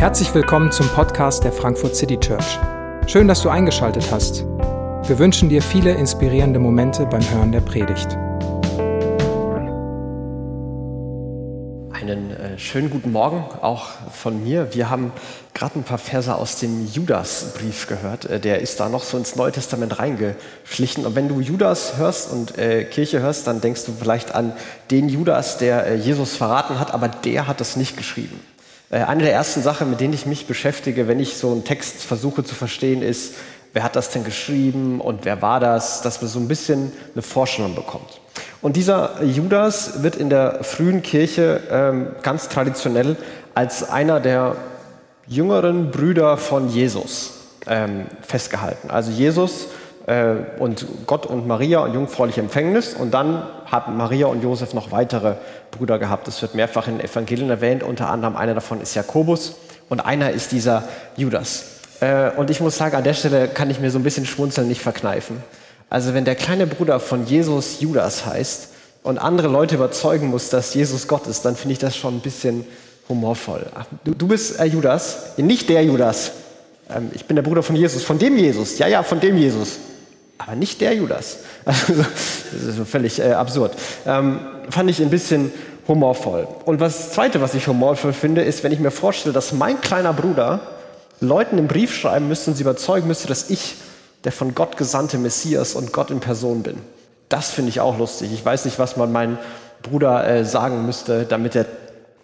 Herzlich willkommen zum Podcast der Frankfurt City Church. Schön, dass du eingeschaltet hast. Wir wünschen dir viele inspirierende Momente beim Hören der Predigt. Einen äh, schönen guten Morgen auch von mir. Wir haben gerade ein paar Verse aus dem Judasbrief gehört. Äh, der ist da noch so ins Neue Testament reingeschlichen. Und wenn du Judas hörst und äh, Kirche hörst, dann denkst du vielleicht an den Judas, der äh, Jesus verraten hat, aber der hat das nicht geschrieben. Äh, eine der ersten Sachen, mit denen ich mich beschäftige, wenn ich so einen Text versuche zu verstehen, ist, wer hat das denn geschrieben und wer war das, dass man so ein bisschen eine Vorstellung bekommt. Und dieser Judas wird in der frühen Kirche ähm, ganz traditionell als einer der jüngeren Brüder von Jesus ähm, festgehalten. Also Jesus äh, und Gott und Maria und jungfräuliche Empfängnis und dann haben Maria und Josef noch weitere Brüder gehabt. Das wird mehrfach in den Evangelien erwähnt, unter anderem einer davon ist Jakobus und einer ist dieser Judas. Äh, und ich muss sagen, an der Stelle kann ich mir so ein bisschen Schmunzeln nicht verkneifen. Also wenn der kleine Bruder von Jesus Judas heißt und andere Leute überzeugen muss, dass Jesus Gott ist, dann finde ich das schon ein bisschen humorvoll. Du, du bist äh, Judas, nicht der Judas. Ähm, ich bin der Bruder von Jesus, von dem Jesus. Ja, ja, von dem Jesus. Aber nicht der Judas. Also, das ist völlig äh, absurd. Ähm, fand ich ein bisschen humorvoll. Und das Zweite, was ich humorvoll finde, ist, wenn ich mir vorstelle, dass mein kleiner Bruder Leuten einen Brief schreiben müsste und sie überzeugen müsste, dass ich der von Gott gesandte Messias und Gott in Person bin. Das finde ich auch lustig. Ich weiß nicht, was man meinem Bruder äh, sagen müsste, damit er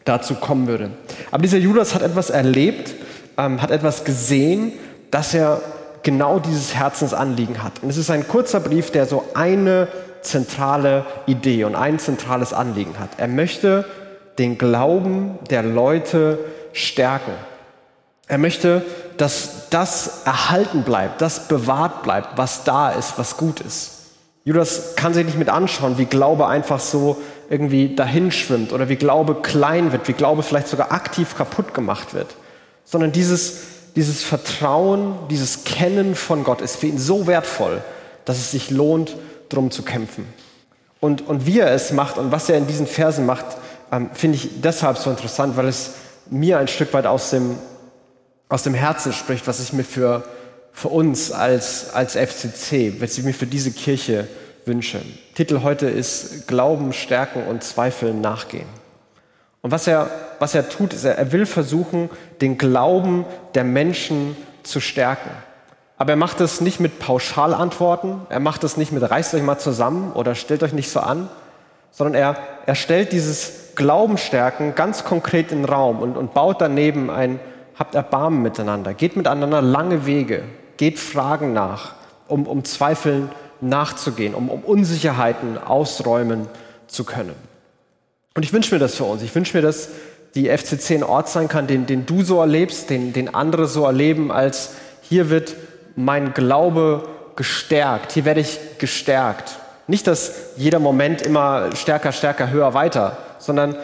dazu kommen würde. Aber dieser Judas hat etwas erlebt, ähm, hat etwas gesehen, dass er genau dieses Herzensanliegen hat. Und es ist ein kurzer Brief, der so eine zentrale Idee und ein zentrales Anliegen hat. Er möchte den Glauben der Leute stärken. Er möchte, dass das erhalten bleibt, das bewahrt bleibt, was da ist, was gut ist. Judas kann sich nicht mit anschauen, wie Glaube einfach so irgendwie dahinschwimmt oder wie Glaube klein wird, wie Glaube vielleicht sogar aktiv kaputt gemacht wird, sondern dieses, dieses Vertrauen, dieses Kennen von Gott ist für ihn so wertvoll, dass es sich lohnt, drum zu kämpfen. Und, und wie er es macht und was er in diesen Versen macht, ähm, finde ich deshalb so interessant, weil es mir ein Stück weit aus dem aus dem Herzen spricht, was ich mir für, für uns als, als FCC, was ich mir für diese Kirche wünsche. Titel heute ist Glauben, Stärken und Zweifeln nachgehen. Und was er, was er tut, ist, er, will versuchen, den Glauben der Menschen zu stärken. Aber er macht es nicht mit Pauschalantworten, er macht es nicht mit reißt euch mal zusammen oder stellt euch nicht so an, sondern er, er stellt dieses Glaubenstärken ganz konkret in den Raum und, und baut daneben ein, habt Erbarmen miteinander, geht miteinander lange Wege, geht Fragen nach, um, um Zweifeln nachzugehen, um, um Unsicherheiten ausräumen zu können. Und ich wünsche mir das für uns. Ich wünsche mir, dass die FCC ein Ort sein kann, den, den du so erlebst, den, den andere so erleben, als hier wird mein Glaube gestärkt, hier werde ich gestärkt. Nicht, dass jeder Moment immer stärker, stärker, höher, weiter, sondern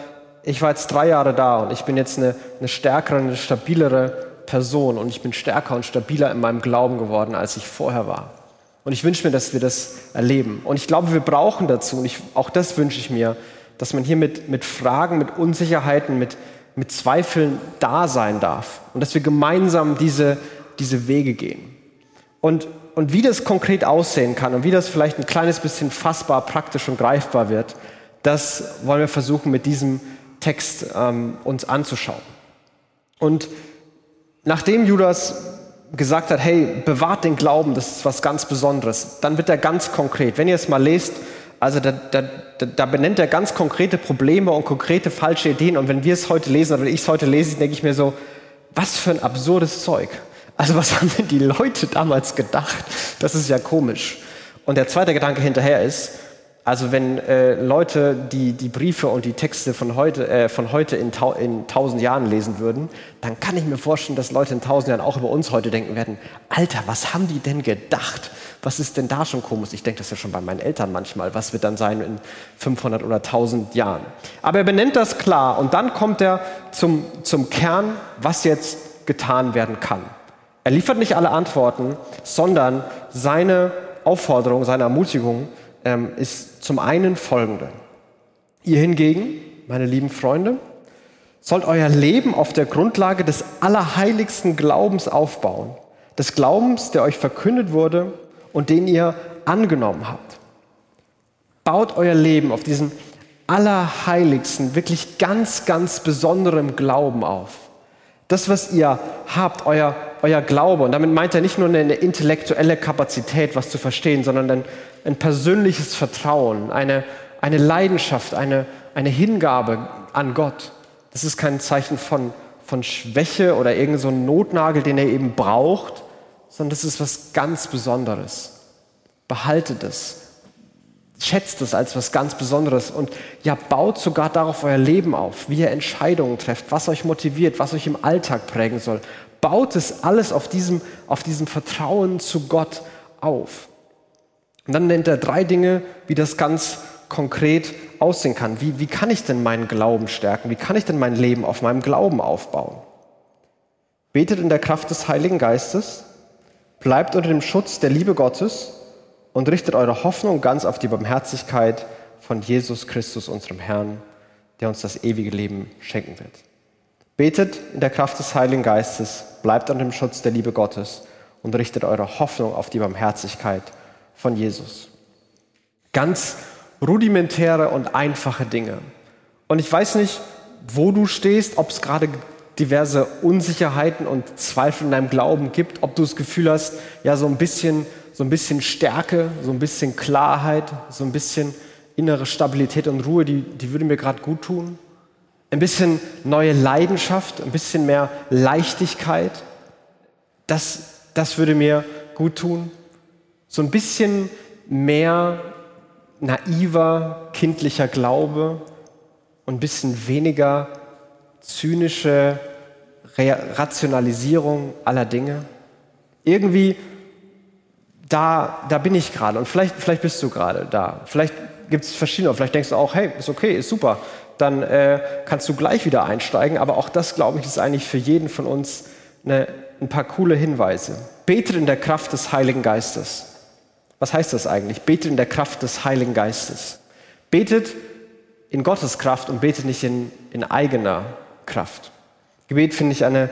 ich war jetzt drei Jahre da und ich bin jetzt eine, eine stärkere, eine stabilere Person und ich bin stärker und stabiler in meinem Glauben geworden, als ich vorher war. Und ich wünsche mir, dass wir das erleben. Und ich glaube, wir brauchen dazu, und ich, auch das wünsche ich mir, dass man hier mit, mit Fragen, mit Unsicherheiten, mit, mit Zweifeln da sein darf. Und dass wir gemeinsam diese, diese Wege gehen. Und, und wie das konkret aussehen kann und wie das vielleicht ein kleines bisschen fassbar, praktisch und greifbar wird, das wollen wir versuchen mit diesem Text ähm, uns anzuschauen. Und nachdem Judas gesagt hat, hey, bewahrt den Glauben, das ist was ganz Besonderes, dann wird er ganz konkret. Wenn ihr es mal lest, also da, da, da benennt er ganz konkrete Probleme und konkrete falsche Ideen. Und wenn wir es heute lesen oder ich es heute lese, denke ich mir so, was für ein absurdes Zeug. Also was haben denn die Leute damals gedacht? Das ist ja komisch. Und der zweite Gedanke hinterher ist, also wenn äh, Leute die, die Briefe und die Texte von heute, äh, von heute in, tau in tausend Jahren lesen würden, dann kann ich mir vorstellen, dass Leute in tausend Jahren auch über uns heute denken werden, Alter, was haben die denn gedacht? Was ist denn da schon komisch? Ich denke das ja schon bei meinen Eltern manchmal. Was wird dann sein in 500 oder 1000 Jahren? Aber er benennt das klar und dann kommt er zum, zum Kern, was jetzt getan werden kann. Er liefert nicht alle Antworten, sondern seine Aufforderung, seine Ermutigung, ähm, ist zum einen folgende. Ihr hingegen, meine lieben Freunde, sollt euer Leben auf der Grundlage des allerheiligsten Glaubens aufbauen. Des Glaubens, der euch verkündet wurde und den ihr angenommen habt. Baut euer Leben auf diesem allerheiligsten, wirklich ganz, ganz besonderem Glauben auf. Das, was ihr habt, euer, euer Glaube, und damit meint er nicht nur eine intellektuelle Kapazität, was zu verstehen, sondern ein, ein persönliches Vertrauen, eine, eine Leidenschaft, eine, eine Hingabe an Gott. Das ist kein Zeichen von, von Schwäche oder irgendein so Notnagel, den er eben braucht, sondern das ist was ganz Besonderes. Behaltet es. Schätzt es als was ganz Besonderes und ja, baut sogar darauf euer Leben auf, wie ihr Entscheidungen trefft, was euch motiviert, was euch im Alltag prägen soll. Baut es alles auf diesem, auf diesem Vertrauen zu Gott auf. Und dann nennt er drei Dinge, wie das ganz konkret aussehen kann. Wie, wie kann ich denn meinen Glauben stärken? Wie kann ich denn mein Leben auf meinem Glauben aufbauen? Betet in der Kraft des Heiligen Geistes, bleibt unter dem Schutz der Liebe Gottes und richtet eure Hoffnung ganz auf die Barmherzigkeit von Jesus Christus, unserem Herrn, der uns das ewige Leben schenken wird. Betet in der Kraft des Heiligen Geistes, bleibt unter dem Schutz der Liebe Gottes und richtet eure Hoffnung auf die Barmherzigkeit von Jesus. Ganz rudimentäre und einfache Dinge. Und ich weiß nicht, wo du stehst, ob es gerade diverse Unsicherheiten und Zweifel in deinem Glauben gibt, ob du das Gefühl hast, ja, so ein bisschen so ein bisschen Stärke, so ein bisschen Klarheit, so ein bisschen innere Stabilität und Ruhe, die, die würde mir gerade gut tun. Ein bisschen neue Leidenschaft, ein bisschen mehr Leichtigkeit, das, das würde mir gut tun. So ein bisschen mehr naiver, kindlicher Glaube und ein bisschen weniger zynische Rationalisierung aller Dinge. Irgendwie da, da bin ich gerade und vielleicht, vielleicht bist du gerade da. Vielleicht gibt es verschiedene, vielleicht denkst du auch, hey, ist okay, ist super, dann äh, kannst du gleich wieder einsteigen. Aber auch das, glaube ich, ist eigentlich für jeden von uns eine, ein paar coole Hinweise. Betet in der Kraft des Heiligen Geistes. Was heißt das eigentlich? Betet in der Kraft des Heiligen Geistes. Betet in Gottes Kraft und betet nicht in, in eigener Kraft. Gebet finde ich eine,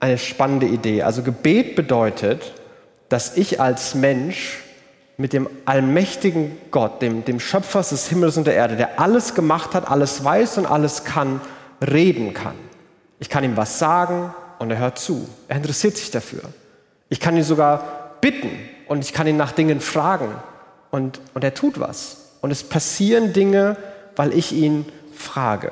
eine spannende Idee. Also Gebet bedeutet, dass ich als Mensch mit dem allmächtigen Gott, dem, dem Schöpfer des Himmels und der Erde, der alles gemacht hat, alles weiß und alles kann, reden kann. Ich kann ihm was sagen und er hört zu. Er interessiert sich dafür. Ich kann ihn sogar bitten und ich kann ihn nach Dingen fragen und, und er tut was. Und es passieren Dinge, weil ich ihn frage.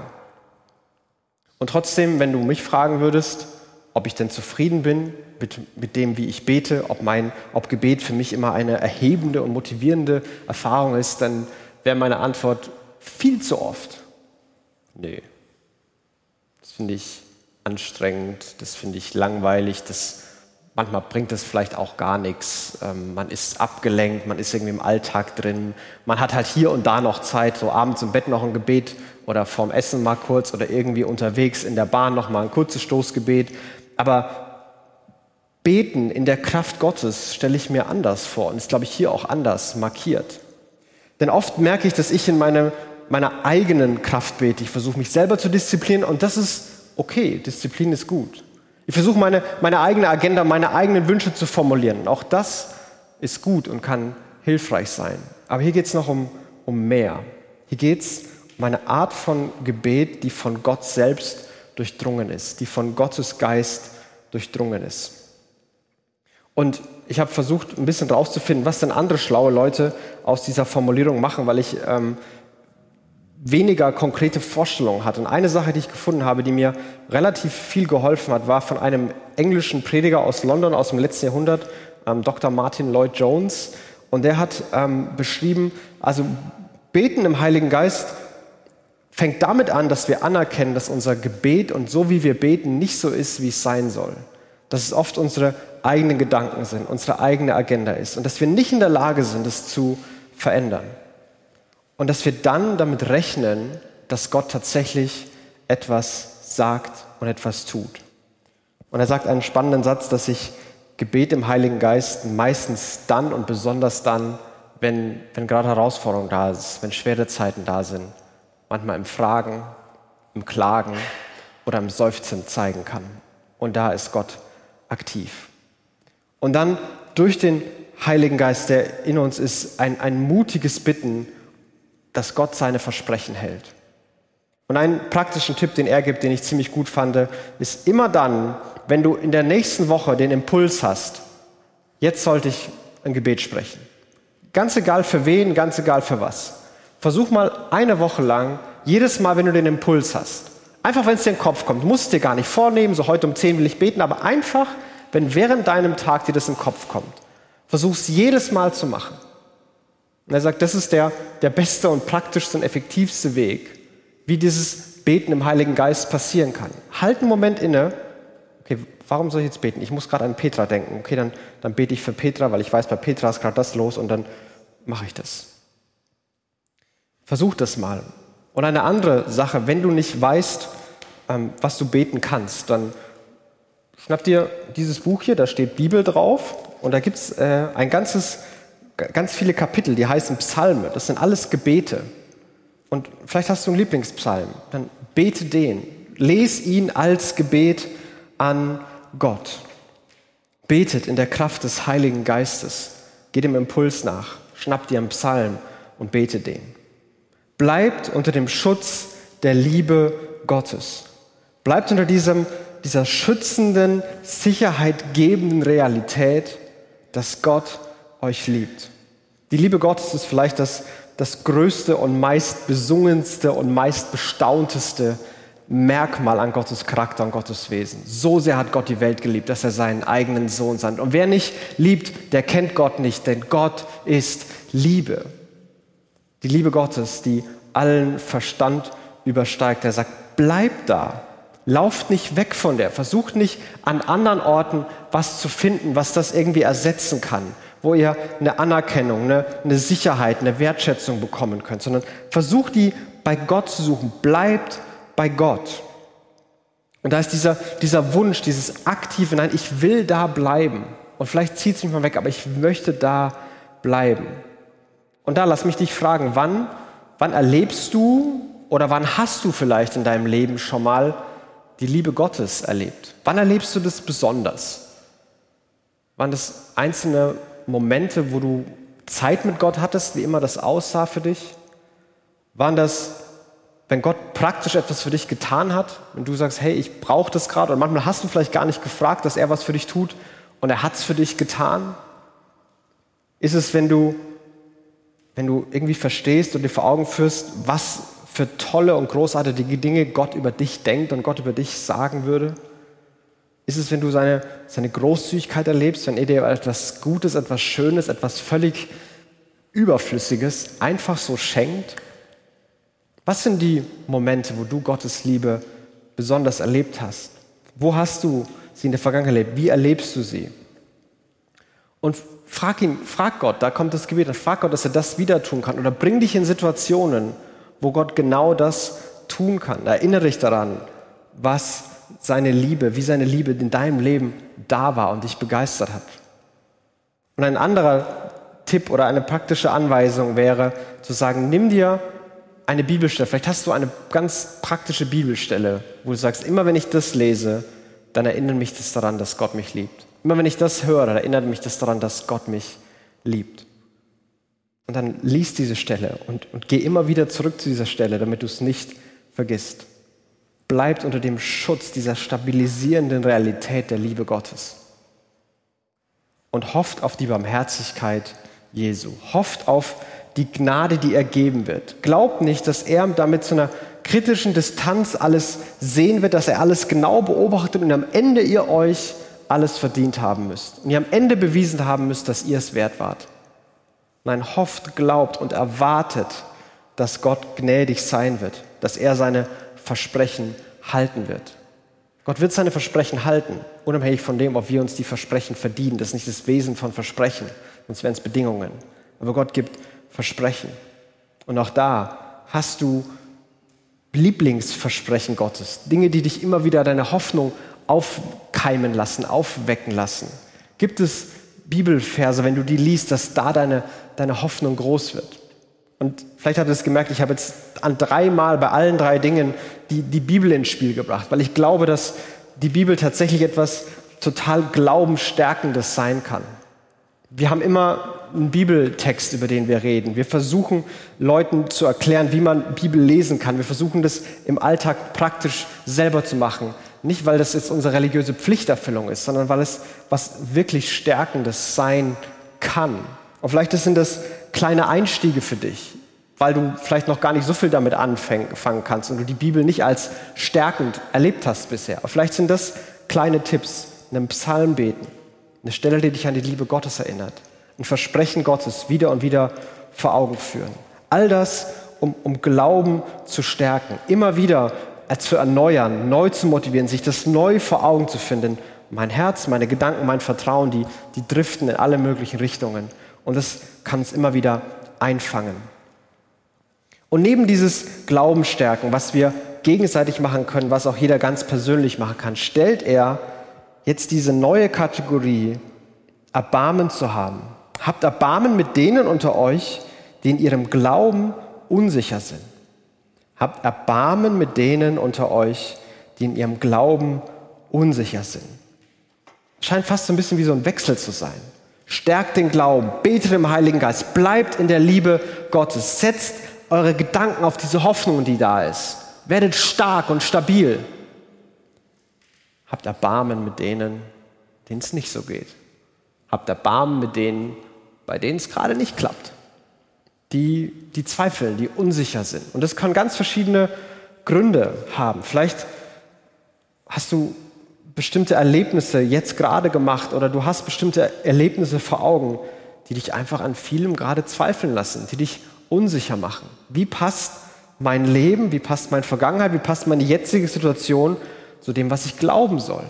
Und trotzdem, wenn du mich fragen würdest, ob ich denn zufrieden bin mit, mit dem, wie ich bete, ob, mein, ob Gebet für mich immer eine erhebende und motivierende Erfahrung ist, dann wäre meine Antwort viel zu oft. Nee. Das finde ich anstrengend, das finde ich langweilig, das, manchmal bringt das vielleicht auch gar nichts. Ähm, man ist abgelenkt, man ist irgendwie im Alltag drin. Man hat halt hier und da noch Zeit, so abends im Bett noch ein Gebet oder vorm Essen mal kurz oder irgendwie unterwegs in der Bahn noch mal ein kurzes Stoßgebet. Aber Beten in der Kraft Gottes stelle ich mir anders vor und ist, glaube ich, hier auch anders markiert. Denn oft merke ich, dass ich in meine, meiner eigenen Kraft bete. Ich versuche mich selber zu disziplinieren und das ist okay. Disziplin ist gut. Ich versuche meine, meine eigene Agenda, meine eigenen Wünsche zu formulieren. Auch das ist gut und kann hilfreich sein. Aber hier geht es noch um, um mehr. Hier geht es um eine Art von Gebet, die von Gott selbst durchdrungen ist, die von Gottes Geist durchdrungen ist. Und ich habe versucht, ein bisschen rauszufinden, was denn andere schlaue Leute aus dieser Formulierung machen, weil ich ähm, weniger konkrete Vorstellungen hatte. Und eine Sache, die ich gefunden habe, die mir relativ viel geholfen hat, war von einem englischen Prediger aus London aus dem letzten Jahrhundert, ähm, Dr. Martin Lloyd Jones. Und der hat ähm, beschrieben, also Beten im Heiligen Geist fängt damit an, dass wir anerkennen, dass unser Gebet und so wie wir beten nicht so ist, wie es sein soll. Dass es oft unsere eigenen Gedanken sind, unsere eigene Agenda ist und dass wir nicht in der Lage sind, es zu verändern. Und dass wir dann damit rechnen, dass Gott tatsächlich etwas sagt und etwas tut. Und er sagt einen spannenden Satz, dass sich Gebet im Heiligen Geist meistens dann und besonders dann, wenn, wenn gerade Herausforderungen da sind, wenn schwere Zeiten da sind, manchmal im Fragen, im Klagen oder im Seufzen zeigen kann. Und da ist Gott aktiv. Und dann durch den Heiligen Geist, der in uns ist, ein, ein mutiges Bitten, dass Gott seine Versprechen hält. Und einen praktischen Tipp, den er gibt, den ich ziemlich gut fand, ist immer dann, wenn du in der nächsten Woche den Impuls hast, jetzt sollte ich ein Gebet sprechen. Ganz egal für wen, ganz egal für was. Versuch mal eine Woche lang, jedes Mal, wenn du den Impuls hast, einfach wenn es dir in den Kopf kommt, musst es dir gar nicht vornehmen, so heute um 10 will ich beten, aber einfach, wenn während deinem Tag dir das in den Kopf kommt, versuch es jedes Mal zu machen. Und er sagt, das ist der, der beste und praktischste und effektivste Weg, wie dieses Beten im Heiligen Geist passieren kann. Halt einen Moment inne. Okay, warum soll ich jetzt beten? Ich muss gerade an Petra denken. Okay, dann, dann bete ich für Petra, weil ich weiß, bei Petra ist gerade das los und dann mache ich das. Versuch das mal. Und eine andere Sache, wenn du nicht weißt, ähm, was du beten kannst, dann schnapp dir dieses Buch hier, da steht Bibel drauf und da gibt es äh, ein ganzes, ganz viele Kapitel, die heißen Psalme. Das sind alles Gebete. Und vielleicht hast du einen Lieblingspsalm, dann bete den. Les ihn als Gebet an Gott. Betet in der Kraft des Heiligen Geistes. Geh dem Impuls nach. Schnapp dir einen Psalm und bete den bleibt unter dem Schutz der Liebe Gottes. Bleibt unter diesem, dieser schützenden, sicherheitgebenden Realität, dass Gott euch liebt. Die Liebe Gottes ist vielleicht das, das größte und meist besungenste und meist bestaunteste Merkmal an Gottes Charakter und Gottes Wesen. So sehr hat Gott die Welt geliebt, dass er seinen eigenen Sohn sandt. Und wer nicht liebt, der kennt Gott nicht, denn Gott ist Liebe. Die Liebe Gottes, die allen Verstand übersteigt. Er sagt, bleibt da. Lauft nicht weg von der. Versucht nicht an anderen Orten was zu finden, was das irgendwie ersetzen kann, wo ihr eine Anerkennung, eine, eine Sicherheit, eine Wertschätzung bekommen könnt, sondern versucht die bei Gott zu suchen. Bleibt bei Gott. Und da ist dieser, dieser Wunsch, dieses aktive, nein, ich will da bleiben. Und vielleicht zieht es mich mal weg, aber ich möchte da bleiben. Und da lass mich dich fragen, wann, wann erlebst du oder wann hast du vielleicht in deinem Leben schon mal die Liebe Gottes erlebt? Wann erlebst du das besonders? Waren das einzelne Momente, wo du Zeit mit Gott hattest, wie immer das aussah für dich? Waren das, wenn Gott praktisch etwas für dich getan hat und du sagst, hey, ich brauche das gerade und manchmal hast du vielleicht gar nicht gefragt, dass er was für dich tut und er hat es für dich getan? Ist es, wenn du wenn du irgendwie verstehst und dir vor Augen führst, was für tolle und großartige Dinge Gott über dich denkt und Gott über dich sagen würde? Ist es, wenn du seine, seine Großzügigkeit erlebst, wenn er dir etwas Gutes, etwas Schönes, etwas völlig Überflüssiges einfach so schenkt? Was sind die Momente, wo du Gottes Liebe besonders erlebt hast? Wo hast du sie in der Vergangenheit erlebt? Wie erlebst du sie? Und frag ihn, frag Gott, da kommt das Gebet, frag Gott, dass er das wieder tun kann. Oder bring dich in Situationen, wo Gott genau das tun kann. Erinnere dich daran, was seine Liebe, wie seine Liebe in deinem Leben da war und dich begeistert hat. Und ein anderer Tipp oder eine praktische Anweisung wäre zu sagen, nimm dir eine Bibelstelle. Vielleicht hast du eine ganz praktische Bibelstelle, wo du sagst, immer wenn ich das lese, dann erinnere mich das daran, dass Gott mich liebt. Immer wenn ich das höre, erinnert mich das daran, dass Gott mich liebt. Und dann liest diese Stelle und, und geh immer wieder zurück zu dieser Stelle, damit du es nicht vergisst. Bleibt unter dem Schutz dieser stabilisierenden Realität der Liebe Gottes. Und hofft auf die Barmherzigkeit Jesu. Hofft auf die Gnade, die er geben wird. Glaubt nicht, dass er damit zu einer kritischen Distanz alles sehen wird, dass er alles genau beobachtet und am Ende ihr euch alles verdient haben müsst und ihr am Ende bewiesen haben müsst, dass ihr es wert wart. Nein, hofft, glaubt und erwartet, dass Gott gnädig sein wird, dass er seine Versprechen halten wird. Gott wird seine Versprechen halten, unabhängig von dem, ob wir uns die Versprechen verdienen. Das ist nicht das Wesen von Versprechen, sonst wären es Bedingungen. Aber Gott gibt Versprechen. Und auch da hast du Lieblingsversprechen Gottes, Dinge, die dich immer wieder deine Hoffnung aufkeimen lassen, aufwecken lassen? Gibt es Bibelverse, wenn du die liest, dass da deine, deine Hoffnung groß wird? Und vielleicht habt ihr es gemerkt, ich habe jetzt an dreimal bei allen drei Dingen die, die Bibel ins Spiel gebracht, weil ich glaube, dass die Bibel tatsächlich etwas total Glaubenstärkendes sein kann. Wir haben immer einen Bibeltext, über den wir reden. Wir versuchen Leuten zu erklären, wie man Bibel lesen kann. Wir versuchen das im Alltag praktisch selber zu machen. Nicht, weil das jetzt unsere religiöse Pflichterfüllung ist, sondern weil es was wirklich Stärkendes sein kann. Und vielleicht sind das kleine Einstiege für dich, weil du vielleicht noch gar nicht so viel damit anfangen kannst und du die Bibel nicht als stärkend erlebt hast bisher. Aber vielleicht sind das kleine Tipps, einen Psalm beten, eine Stelle, die dich an die Liebe Gottes erinnert, ein Versprechen Gottes wieder und wieder vor Augen führen. All das, um, um Glauben zu stärken, immer wieder zu erneuern, neu zu motivieren, sich das neu vor Augen zu finden. Mein Herz, meine Gedanken, mein Vertrauen, die, die driften in alle möglichen Richtungen. Und das kann es immer wieder einfangen. Und neben dieses Glaubensstärken, was wir gegenseitig machen können, was auch jeder ganz persönlich machen kann, stellt er jetzt diese neue Kategorie, Erbarmen zu haben. Habt Erbarmen mit denen unter euch, die in ihrem Glauben unsicher sind. Habt Erbarmen mit denen unter euch, die in ihrem Glauben unsicher sind. Scheint fast so ein bisschen wie so ein Wechsel zu sein. Stärkt den Glauben, betet im Heiligen Geist, bleibt in der Liebe Gottes, setzt eure Gedanken auf diese Hoffnung, die da ist. Werdet stark und stabil. Habt Erbarmen mit denen, denen es nicht so geht. Habt Erbarmen mit denen, bei denen es gerade nicht klappt. Die, die zweifeln, die unsicher sind. Und das kann ganz verschiedene Gründe haben. Vielleicht hast du bestimmte Erlebnisse jetzt gerade gemacht oder du hast bestimmte Erlebnisse vor Augen, die dich einfach an vielem gerade zweifeln lassen, die dich unsicher machen. Wie passt mein Leben, wie passt meine Vergangenheit, wie passt meine jetzige Situation zu dem, was ich glauben soll?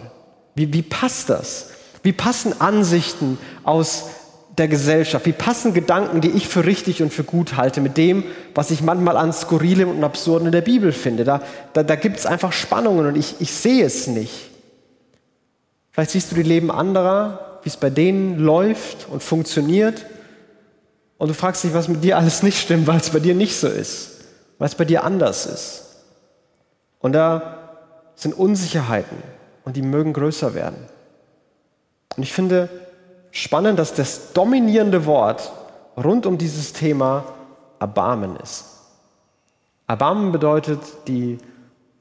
Wie, wie passt das? Wie passen Ansichten aus der Gesellschaft? Wie passen Gedanken, die ich für richtig und für gut halte, mit dem, was ich manchmal an Skurrilem und Absurden in der Bibel finde? Da, da, da gibt es einfach Spannungen und ich, ich sehe es nicht. Vielleicht siehst du die Leben anderer, wie es bei denen läuft und funktioniert. Und du fragst dich, was mit dir alles nicht stimmt, weil es bei dir nicht so ist, weil es bei dir anders ist. Und da sind Unsicherheiten und die mögen größer werden. Und ich finde spannend, dass das dominierende Wort rund um dieses Thema Erbarmen ist. Erbarmen bedeutet, die,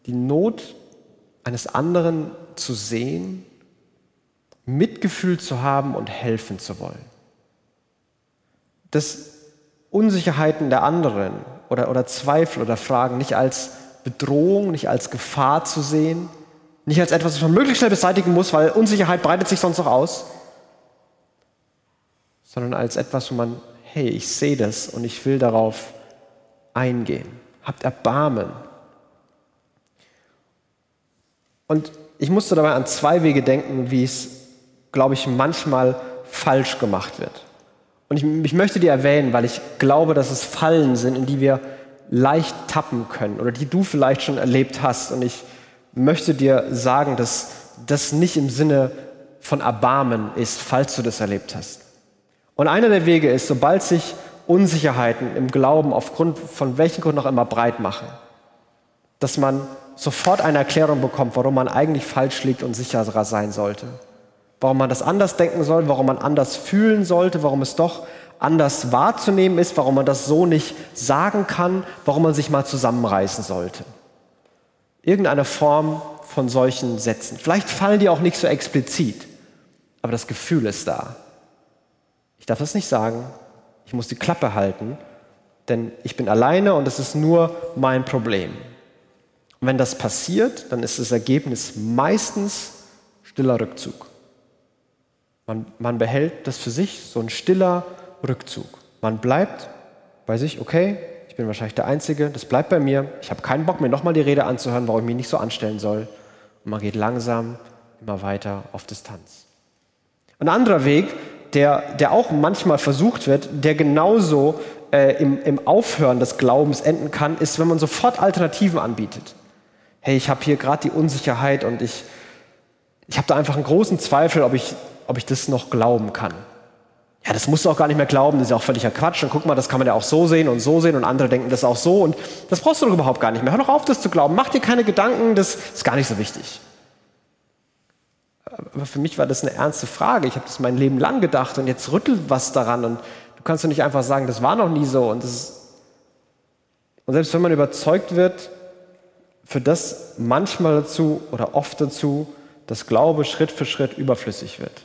die Not eines anderen zu sehen Mitgefühl zu haben und helfen zu wollen. Dass Unsicherheiten der anderen oder, oder Zweifel oder Fragen nicht als Bedrohung, nicht als Gefahr zu sehen, nicht als etwas, was man möglichst schnell beseitigen muss, weil Unsicherheit breitet sich sonst noch aus, sondern als etwas, wo man, hey, ich sehe das und ich will darauf eingehen. Habt Erbarmen. Und ich musste dabei an zwei Wege denken, wie es glaube ich, manchmal falsch gemacht wird. Und ich, ich, möchte dir erwähnen, weil ich glaube, dass es Fallen sind, in die wir leicht tappen können oder die du vielleicht schon erlebt hast. Und ich möchte dir sagen, dass das nicht im Sinne von Erbarmen ist, falls du das erlebt hast. Und einer der Wege ist, sobald sich Unsicherheiten im Glauben aufgrund von welchen Gründen auch immer breit machen, dass man sofort eine Erklärung bekommt, warum man eigentlich falsch liegt und sicherer sein sollte warum man das anders denken soll, warum man anders fühlen sollte, warum es doch anders wahrzunehmen ist, warum man das so nicht sagen kann, warum man sich mal zusammenreißen sollte. Irgendeine Form von solchen Sätzen. Vielleicht fallen die auch nicht so explizit, aber das Gefühl ist da. Ich darf das nicht sagen, ich muss die Klappe halten, denn ich bin alleine und es ist nur mein Problem. Und wenn das passiert, dann ist das Ergebnis meistens stiller Rückzug. Man, man behält das für sich, so ein stiller Rückzug. Man bleibt bei sich, okay, ich bin wahrscheinlich der Einzige, das bleibt bei mir. Ich habe keinen Bock, mir nochmal die Rede anzuhören, warum ich mich nicht so anstellen soll. Und man geht langsam immer weiter auf Distanz. Ein anderer Weg, der, der auch manchmal versucht wird, der genauso äh, im, im Aufhören des Glaubens enden kann, ist, wenn man sofort Alternativen anbietet. Hey, ich habe hier gerade die Unsicherheit und ich, ich habe da einfach einen großen Zweifel, ob ich ob ich das noch glauben kann. Ja, das musst du auch gar nicht mehr glauben, das ist ja auch völliger Quatsch. Und guck mal, das kann man ja auch so sehen und so sehen und andere denken das auch so. Und das brauchst du doch überhaupt gar nicht mehr. Hör doch auf, das zu glauben. Mach dir keine Gedanken, das ist gar nicht so wichtig. Aber für mich war das eine ernste Frage. Ich habe das mein Leben lang gedacht und jetzt rüttelt was daran. Und du kannst doch nicht einfach sagen, das war noch nie so. Und, und selbst wenn man überzeugt wird, führt das manchmal dazu oder oft dazu, dass Glaube Schritt für Schritt überflüssig wird.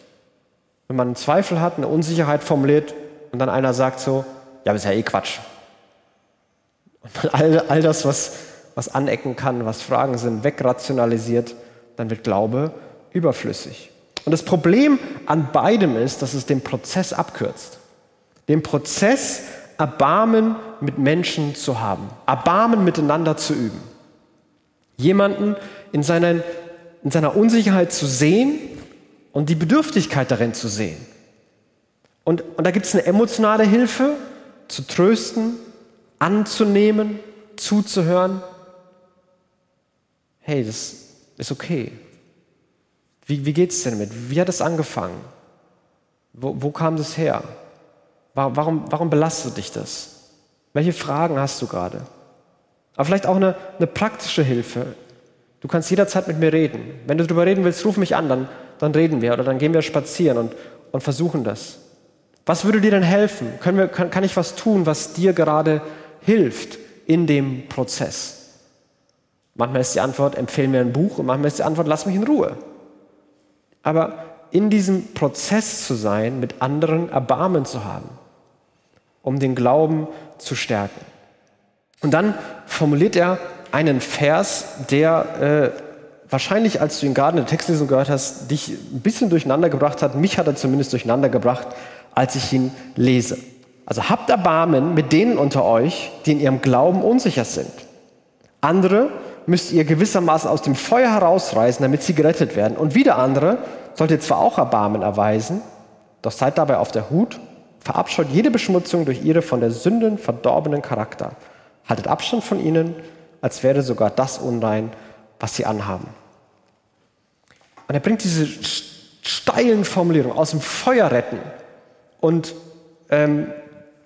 Wenn man einen Zweifel hat, eine Unsicherheit formuliert und dann einer sagt so, ja, das ist ja eh Quatsch. Und all, all das, was, was anecken kann, was Fragen sind, wegrationalisiert, dann wird Glaube überflüssig. Und das Problem an beidem ist, dass es den Prozess abkürzt. Den Prozess, Erbarmen mit Menschen zu haben, Erbarmen miteinander zu üben. Jemanden in, seinen, in seiner Unsicherheit zu sehen und die Bedürftigkeit darin zu sehen. Und, und da gibt es eine emotionale Hilfe, zu trösten, anzunehmen, zuzuhören. Hey, das ist okay. Wie, wie geht es denn damit? Wie hat es angefangen? Wo, wo kam das her? Warum, warum belastet dich das? Welche Fragen hast du gerade? Aber vielleicht auch eine, eine praktische Hilfe. Du kannst jederzeit mit mir reden. Wenn du darüber reden willst, ruf mich an, dann, dann reden wir oder dann gehen wir spazieren und, und versuchen das. Was würde dir denn helfen? Können wir, kann, kann ich was tun, was dir gerade hilft in dem Prozess? Manchmal ist die Antwort, empfehle mir ein Buch und manchmal ist die Antwort, lass mich in Ruhe. Aber in diesem Prozess zu sein, mit anderen Erbarmen zu haben, um den Glauben zu stärken. Und dann formuliert er einen Vers, der äh, wahrscheinlich, als du ihn gerade in der Textlesung gehört hast, dich ein bisschen durcheinander gebracht hat. Mich hat er zumindest durcheinander gebracht, als ich ihn lese. Also habt Erbarmen mit denen unter euch, die in ihrem Glauben unsicher sind. Andere müsst ihr gewissermaßen aus dem Feuer herausreißen, damit sie gerettet werden. Und wieder andere sollt ihr zwar auch Erbarmen erweisen, doch seid dabei auf der Hut, verabscheut jede Beschmutzung durch ihre von der Sünden verdorbenen Charakter. Haltet Abstand von ihnen, als wäre sogar das unrein, was sie anhaben. Und er bringt diese steilen Formulierungen aus dem Feuer retten und ähm,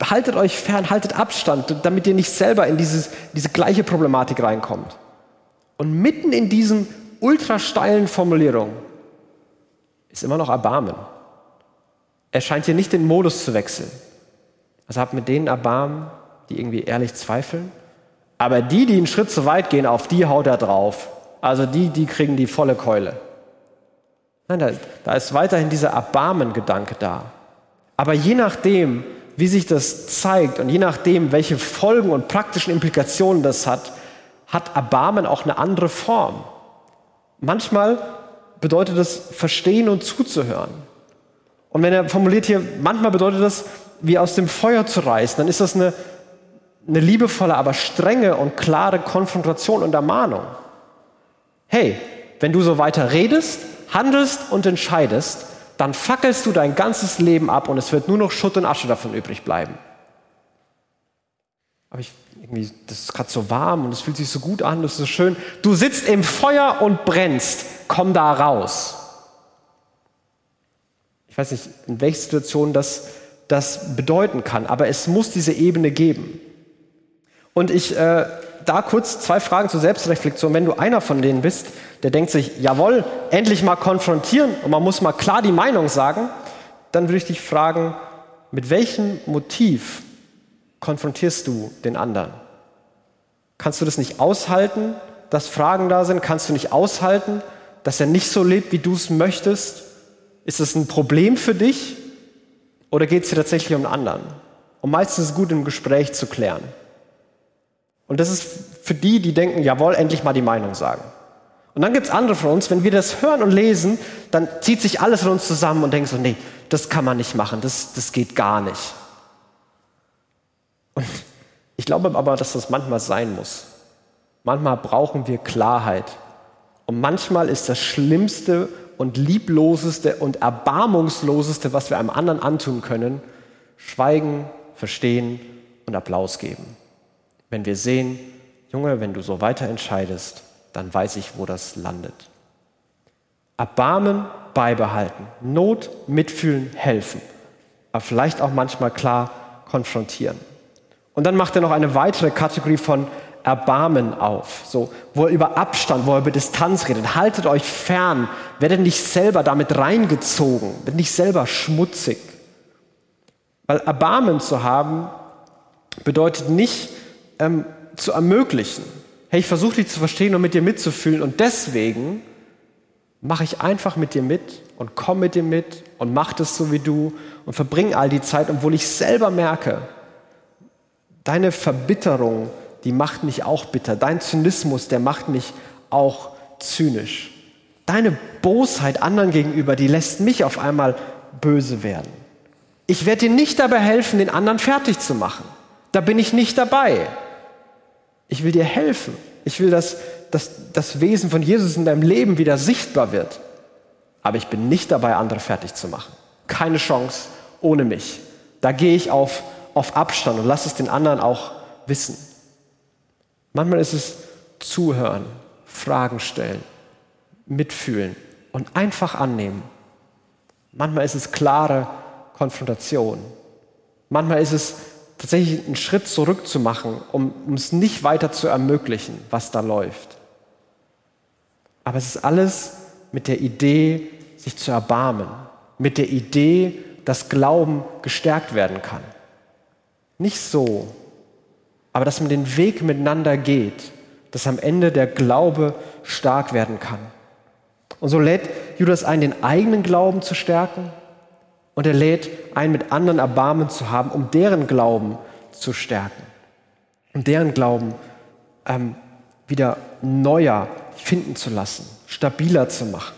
haltet euch fern, haltet Abstand, damit ihr nicht selber in dieses, diese gleiche Problematik reinkommt. Und mitten in diesen ultrasteilen Formulierungen ist immer noch Erbarmen. Er scheint hier nicht den Modus zu wechseln. Also habt mit denen Erbarmen, die irgendwie ehrlich zweifeln. Aber die, die einen Schritt zu weit gehen, auf die haut er drauf. Also die, die kriegen die volle Keule. Nein, da, da ist weiterhin dieser Erbarmen-Gedanke da. Aber je nachdem, wie sich das zeigt und je nachdem, welche Folgen und praktischen Implikationen das hat, hat Erbarmen auch eine andere Form. Manchmal bedeutet es verstehen und zuzuhören. Und wenn er formuliert hier, manchmal bedeutet das, wie aus dem Feuer zu reißen, dann ist das eine, eine liebevolle, aber strenge und klare Konfrontation und Ermahnung. Hey, wenn du so weiter redest, handelst und entscheidest, dann fackelst du dein ganzes Leben ab und es wird nur noch Schutt und Asche davon übrig bleiben. Aber ich irgendwie, das ist gerade so warm und es fühlt sich so gut an, das ist so schön. Du sitzt im Feuer und brennst, komm da raus. Ich weiß nicht, in welcher Situation das, das bedeuten kann, aber es muss diese Ebene geben. Und ich, äh, da kurz zwei Fragen zur Selbstreflexion. Wenn du einer von denen bist, der denkt sich, jawohl, endlich mal konfrontieren und man muss mal klar die Meinung sagen, dann würde ich dich fragen, mit welchem Motiv konfrontierst du den anderen? Kannst du das nicht aushalten, dass Fragen da sind? Kannst du nicht aushalten, dass er nicht so lebt, wie du es möchtest? Ist es ein Problem für dich oder geht es dir tatsächlich um einen anderen? Und meistens ist es gut, im Gespräch zu klären. Und das ist für die, die denken, jawohl, endlich mal die Meinung sagen. Und dann gibt es andere von uns, wenn wir das hören und lesen, dann zieht sich alles in uns zusammen und denken so, nee, das kann man nicht machen, das, das geht gar nicht. Und ich glaube aber, dass das manchmal sein muss. Manchmal brauchen wir Klarheit. Und manchmal ist das Schlimmste und Liebloseste und Erbarmungsloseste, was wir einem anderen antun können, Schweigen, Verstehen und Applaus geben. Wenn wir sehen, Junge, wenn du so weiter entscheidest, dann weiß ich, wo das landet. Erbarmen beibehalten, Not mitfühlen, helfen. aber vielleicht auch manchmal klar konfrontieren. Und dann macht er noch eine weitere Kategorie von Erbarmen auf, so, wo er über Abstand, wo er über Distanz redet. Haltet euch fern, werdet nicht selber damit reingezogen, werdet nicht selber schmutzig. Weil Erbarmen zu haben bedeutet nicht ähm, zu ermöglichen. Hey, ich versuche dich zu verstehen und mit dir mitzufühlen und deswegen mache ich einfach mit dir mit und komm mit dir mit und mach das so wie du und verbring all die Zeit, obwohl ich selber merke, deine Verbitterung, die macht mich auch bitter. Dein Zynismus, der macht mich auch zynisch. Deine Bosheit anderen gegenüber, die lässt mich auf einmal böse werden. Ich werde dir nicht dabei helfen, den anderen fertig zu machen. Da bin ich nicht dabei. Ich will dir helfen. Ich will, dass, dass das Wesen von Jesus in deinem Leben wieder sichtbar wird. Aber ich bin nicht dabei, andere fertig zu machen. Keine Chance ohne mich. Da gehe ich auf, auf Abstand und lasse es den anderen auch wissen. Manchmal ist es zuhören, Fragen stellen, mitfühlen und einfach annehmen. Manchmal ist es klare Konfrontation. Manchmal ist es tatsächlich einen Schritt zurück zu machen, um, um es nicht weiter zu ermöglichen, was da läuft. Aber es ist alles mit der Idee, sich zu erbarmen, mit der Idee, dass Glauben gestärkt werden kann. Nicht so, aber dass man den Weg miteinander geht, dass am Ende der Glaube stark werden kann. Und so lädt Judas ein, den eigenen Glauben zu stärken und er lädt ein, mit anderen Erbarmen zu haben, um deren Glauben zu stärken. Um deren Glauben ähm, wieder neuer finden zu lassen, stabiler zu machen.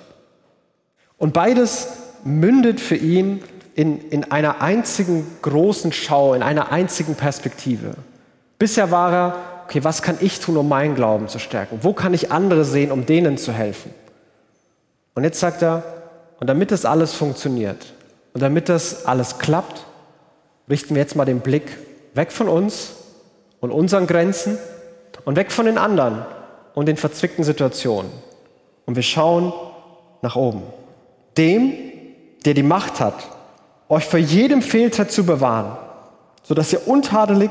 Und beides mündet für ihn in, in einer einzigen großen Schau, in einer einzigen Perspektive. Bisher war er, okay, was kann ich tun, um meinen Glauben zu stärken? Wo kann ich andere sehen, um denen zu helfen? Und jetzt sagt er, und damit das alles funktioniert, und damit das alles klappt, richten wir jetzt mal den Blick weg von uns und unseren Grenzen und weg von den anderen und den verzwickten Situationen. Und wir schauen nach oben. Dem, der die Macht hat, euch vor jedem Fehltritt zu bewahren, sodass ihr untadelig,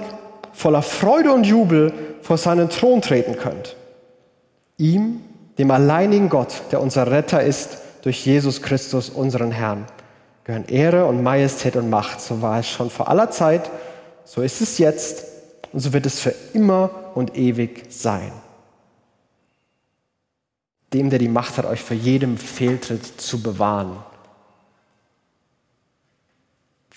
voller Freude und Jubel vor seinen Thron treten könnt. Ihm, dem alleinigen Gott, der unser Retter ist, durch Jesus Christus, unseren Herrn gehören Ehre und Majestät und Macht. So war es schon vor aller Zeit, so ist es jetzt und so wird es für immer und ewig sein. Dem, der die Macht hat, euch vor jedem Fehltritt zu bewahren.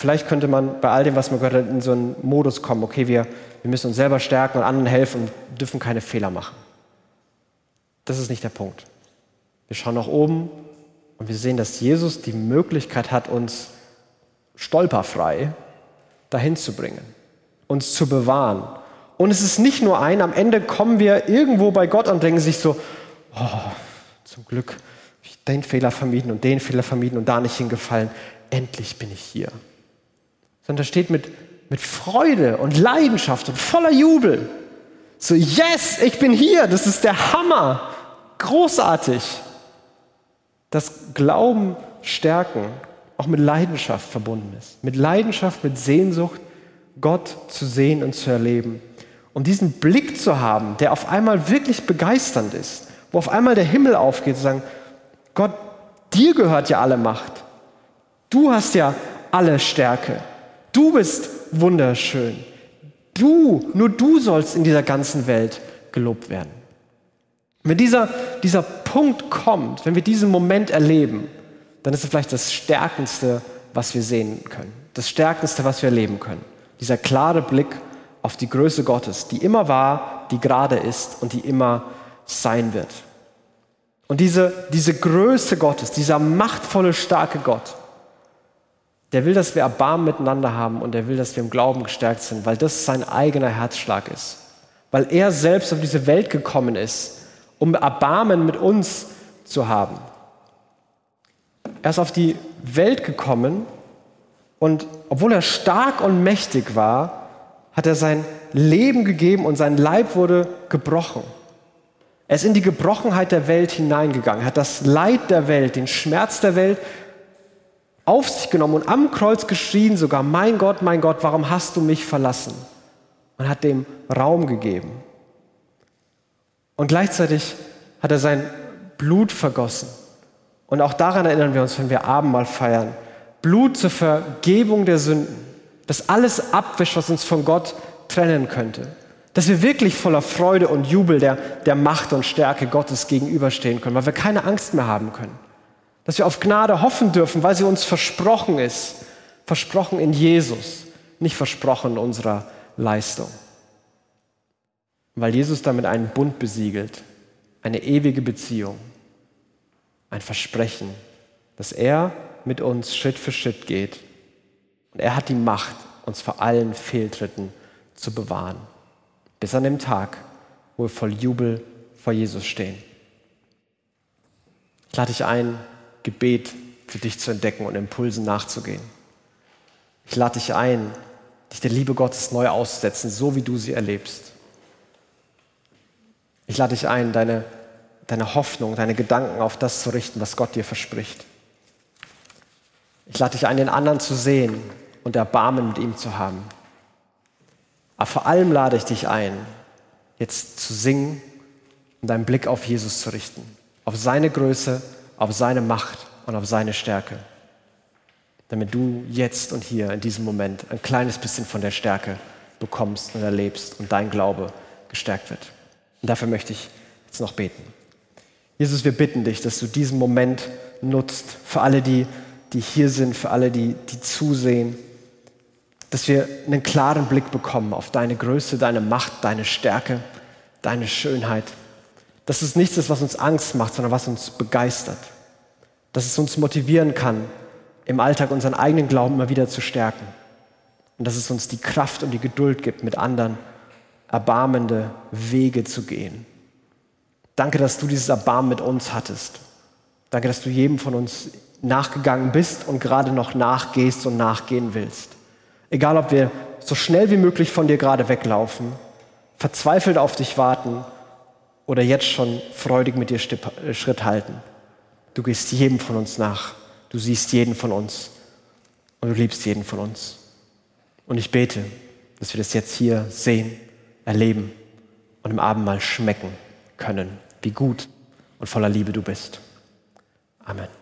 Vielleicht könnte man bei all dem, was man gehört hat, in so einen Modus kommen, okay, wir, wir müssen uns selber stärken und anderen helfen und dürfen keine Fehler machen. Das ist nicht der Punkt. Wir schauen nach oben und wir sehen, dass Jesus die Möglichkeit hat, uns stolperfrei dahin zu bringen, uns zu bewahren. Und es ist nicht nur ein, am Ende kommen wir irgendwo bei Gott und denken sich so, oh, zum Glück habe ich den Fehler vermieden und den Fehler vermieden und da nicht hingefallen. Endlich bin ich hier. Sondern da steht mit, mit Freude und Leidenschaft und voller Jubel. So, yes, ich bin hier, das ist der Hammer. Großartig dass Glauben stärken auch mit Leidenschaft verbunden ist. Mit Leidenschaft, mit Sehnsucht, Gott zu sehen und zu erleben. Und diesen Blick zu haben, der auf einmal wirklich begeisternd ist, wo auf einmal der Himmel aufgeht, zu sagen, Gott, dir gehört ja alle Macht. Du hast ja alle Stärke. Du bist wunderschön. Du, nur du sollst in dieser ganzen Welt gelobt werden. Wenn dieser, dieser Punkt kommt, wenn wir diesen Moment erleben, dann ist es vielleicht das Stärkendste, was wir sehen können. Das Stärkendste, was wir erleben können. Dieser klare Blick auf die Größe Gottes, die immer war, die gerade ist und die immer sein wird. Und diese, diese Größe Gottes, dieser machtvolle, starke Gott, der will, dass wir Erbarmen miteinander haben und der will, dass wir im Glauben gestärkt sind, weil das sein eigener Herzschlag ist. Weil er selbst auf diese Welt gekommen ist, um Erbarmen mit uns zu haben. Er ist auf die Welt gekommen und obwohl er stark und mächtig war, hat er sein Leben gegeben und sein Leib wurde gebrochen. Er ist in die Gebrochenheit der Welt hineingegangen, hat das Leid der Welt, den Schmerz der Welt auf sich genommen und am Kreuz geschrien sogar, mein Gott, mein Gott, warum hast du mich verlassen? Und hat dem Raum gegeben. Und gleichzeitig hat er sein Blut vergossen. Und auch daran erinnern wir uns, wenn wir Abendmahl feiern. Blut zur Vergebung der Sünden, das alles abwischt, was uns von Gott trennen könnte. Dass wir wirklich voller Freude und Jubel der, der Macht und Stärke Gottes gegenüberstehen können, weil wir keine Angst mehr haben können. Dass wir auf Gnade hoffen dürfen, weil sie uns versprochen ist. Versprochen in Jesus, nicht versprochen unserer Leistung. Weil Jesus damit einen Bund besiegelt, eine ewige Beziehung, ein Versprechen, dass er mit uns Schritt für Schritt geht. Und er hat die Macht, uns vor allen Fehltritten zu bewahren. Bis an dem Tag, wo wir voll Jubel vor Jesus stehen. Ich lade dich ein, Gebet für dich zu entdecken und Impulsen nachzugehen. Ich lade dich ein, dich der Liebe Gottes neu auszusetzen, so wie du sie erlebst. Ich lade dich ein, deine, deine Hoffnung, deine Gedanken auf das zu richten, was Gott dir verspricht. Ich lade dich ein, den anderen zu sehen und Erbarmen mit ihm zu haben. Aber vor allem lade ich dich ein, jetzt zu singen und deinen Blick auf Jesus zu richten, auf seine Größe, auf seine Macht und auf seine Stärke. Damit du jetzt und hier in diesem Moment ein kleines bisschen von der Stärke bekommst und erlebst und dein Glaube gestärkt wird. Und dafür möchte ich jetzt noch beten. Jesus, wir bitten dich, dass du diesen Moment nutzt für alle, die, die hier sind, für alle, die, die zusehen, dass wir einen klaren Blick bekommen auf deine Größe, deine Macht, deine Stärke, deine Schönheit. Dass es nichts ist, was uns Angst macht, sondern was uns begeistert. Dass es uns motivieren kann, im Alltag unseren eigenen Glauben immer wieder zu stärken. Und dass es uns die Kraft und die Geduld gibt, mit anderen erbarmende Wege zu gehen. Danke, dass du dieses Erbarmen mit uns hattest. Danke, dass du jedem von uns nachgegangen bist und gerade noch nachgehst und nachgehen willst. Egal, ob wir so schnell wie möglich von dir gerade weglaufen, verzweifelt auf dich warten oder jetzt schon freudig mit dir äh, Schritt halten. Du gehst jedem von uns nach. Du siehst jeden von uns. Und du liebst jeden von uns. Und ich bete, dass wir das jetzt hier sehen, erleben und im Abendmahl schmecken können, wie gut und voller Liebe du bist. Amen.